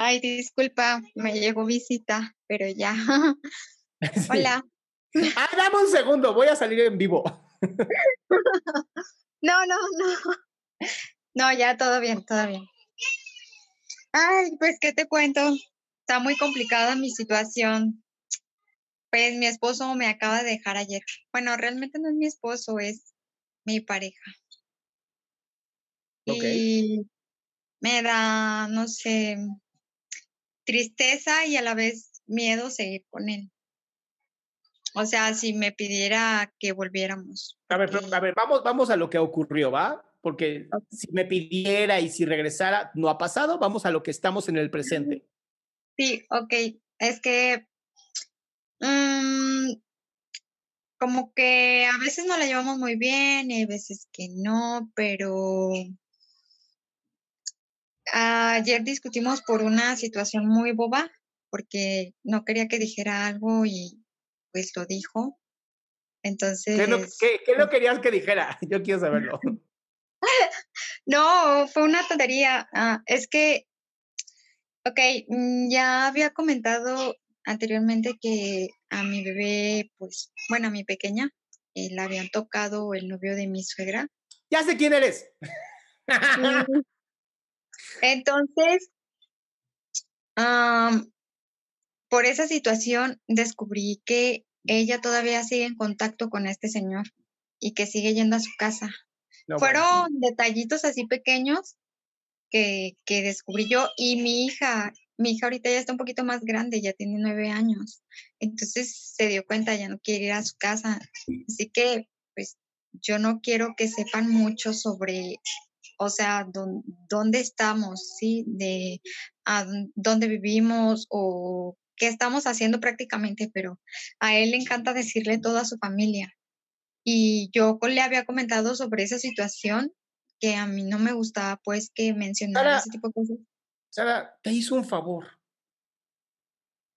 Ay, disculpa, me llegó visita, pero ya. Sí. Hola. Ah, dame un segundo, voy a salir en vivo. No, no, no. No, ya todo bien, todo bien. Ay, pues, ¿qué te cuento? Está muy complicada mi situación. Pues mi esposo me acaba de dejar ayer. Bueno, realmente no es mi esposo, es mi pareja. Ok. Y me da, no sé, tristeza y a la vez miedo seguir con él. O sea, si me pidiera que volviéramos. A ver, pero, a ver, vamos, vamos a lo que ocurrió, ¿va? Porque si me pidiera y si regresara, no ha pasado, vamos a lo que estamos en el presente. Sí, ok. Es que mm, como que a veces nos la llevamos muy bien y hay veces que no, pero ayer discutimos por una situación muy boba, porque no quería que dijera algo y pues lo dijo. Entonces, ¿Qué, es lo, qué- qué lo querías que dijera? Yo quiero saberlo. No, fue una tontería. Ah, es que, ok, mm, ya había comentado anteriormente que a mi bebé, pues, bueno, a mi pequeña, eh, la habían tocado el novio de mi suegra. Ya sé quién eres. Entonces, am, por esa situación descubrí que ella todavía sigue en contacto con este señor y que sigue yendo a su casa. No, bueno. Fueron detallitos así pequeños que, que descubrí yo y mi hija, mi hija ahorita ya está un poquito más grande, ya tiene nueve años, entonces se dio cuenta, ya no quiere ir a su casa, así que pues yo no quiero que sepan mucho sobre, o sea, dón- dónde estamos, ¿sí? De a dón- dónde vivimos o qué estamos haciendo prácticamente, pero a él le encanta decirle todo a su familia. Y yo le había comentado sobre esa situación que a mí no me gustaba, pues, que mencionara Sara. ese tipo de cosas. Sara, te hizo un favor.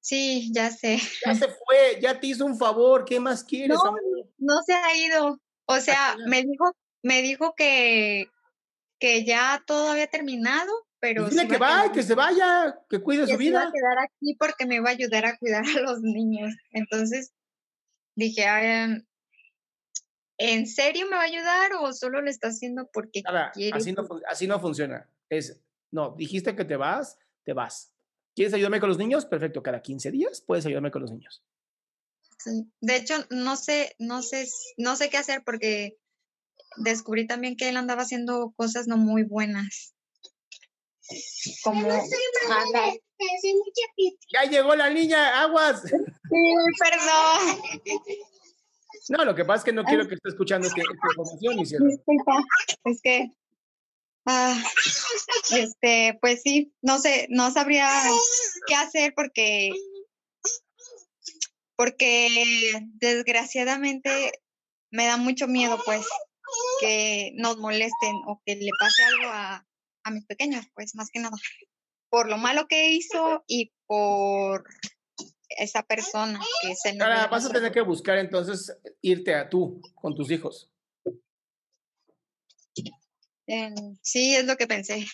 Sí, ya sé. Ya se fue, ya te hizo un favor. ¿Qué más quieres? No, no se ha ido. O sea, me dijo, me dijo que, que ya todo había terminado, pero Pues dile se que vaya, que se vaya, que cuide que su se iba a vida. quedar aquí porque me iba a ayudar a cuidar a los niños. Entonces dije, "Ay, em, ¿en serio me va a ayudar o solo lo está haciendo porque Sara, quiere? así no, así no funciona. Es, no, dijiste que te vas, te vas. ¿Quieres ayudarme con los niños? Perfecto, cada 15 días puedes ayudarme con los niños. Sí. De hecho, no sé, no sé, no sé qué hacer porque descubrí también que él andaba haciendo cosas no muy buenas. Como, Ya llegó la niña, aguas. Sí, perdón. No, lo que pasa es que no quiero que esté escuchando este- esta información. Disculpa, es que Ah, este, pues sí, no sé, no sabría qué hacer porque, porque desgraciadamente me da mucho miedo, pues, que nos molesten o que le pase algo a, a mis pequeños, pues, más que nada, por lo malo que hizo y por esa persona que se Ahora vas a tener que buscar entonces irte a tú con tus hijos. sí, es lo que pensé.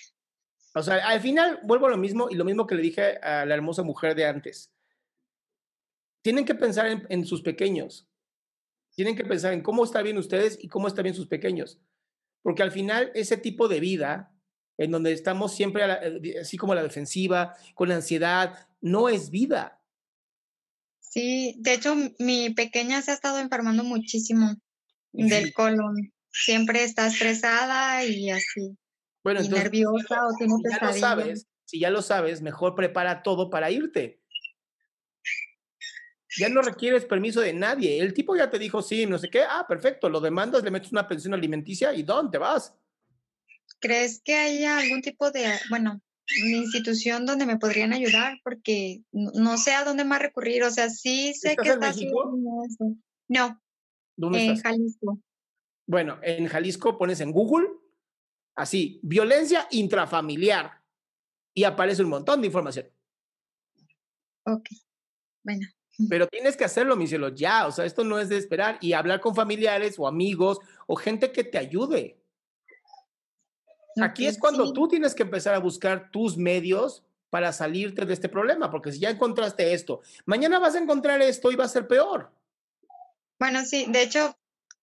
O sea, al final vuelvo a lo mismo y lo mismo que le dije a la hermosa mujer de antes. Tienen que pensar en, en sus pequeños. Tienen que pensar en cómo está bien ustedes y cómo está bien sus pequeños. Porque al final ese tipo de vida, en donde estamos siempre eh, así como a la defensiva, con la ansiedad, no es vida. Sí, de hecho, mi pequeña se ha estado enfermando muchísimo del colon. Siempre está estresada y así. Bueno, y nerviosa o tiene si ya lo sabes, si ya lo sabes, mejor prepara todo para irte. Ya no requieres permiso de nadie. El tipo ya te dijo, sí, no sé qué. Ah, perfecto, lo demandas, le metes una pensión alimenticia y ¿dónde vas? ¿Crees que haya algún tipo de, bueno, institución donde me podrían ayudar? Porque no, sé a dónde más recurrir. O sea, sí sé que en México? No. ¿Dónde en estás? Jalisco. Bueno, en Jalisco pones en Google, así, violencia intrafamiliar, y aparece un montón de información. Ok, bueno. Pero tienes que hacerlo, mi cielo, ya. O sea, esto no es de esperar y hablar con familiares o amigos o gente que te ayude. Aquí es cuando tú tienes que empezar a buscar tus medios para salirte de este problema, porque si ya encontraste esto, mañana vas a encontrar esto y va a ser peor. Bueno, sí, de hecho,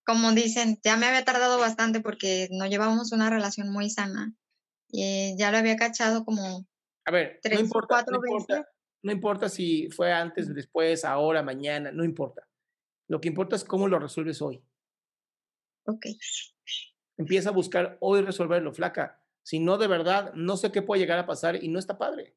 como dicen, ya me había tardado bastante porque no llevábamos una relación muy sana. Y ya lo había cachado como a ver, tres, no importa, cuatro no veces. No importa si fue antes, después, ahora, mañana, no importa. Lo que importa es cómo lo resuelves hoy. Ok. Empieza a buscar hoy resolverlo, flaca. Si no, de verdad, no sé qué puede llegar a pasar y no está padre.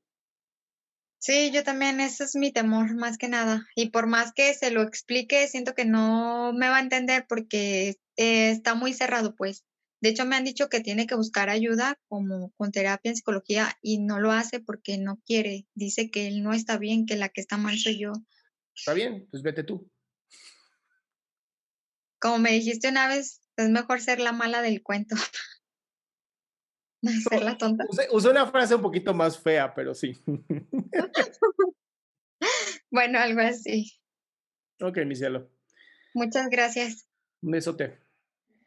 Sí, yo también, ese es mi temor más que nada. Y por más que se lo explique, siento que no me va a entender porque eh, está muy cerrado, pues. De hecho, me han dicho que tiene que buscar ayuda como con terapia en psicología y no lo hace porque no quiere. Dice que él no está bien, que la que está mal soy yo. Está bien, pues vete tú. Como me dijiste una vez, es mejor ser la mala del cuento. ser la tonta. Usé, usé una frase un poquito más fea, pero sí. bueno, algo así. Ok, mi cielo. Muchas gracias. Un besote.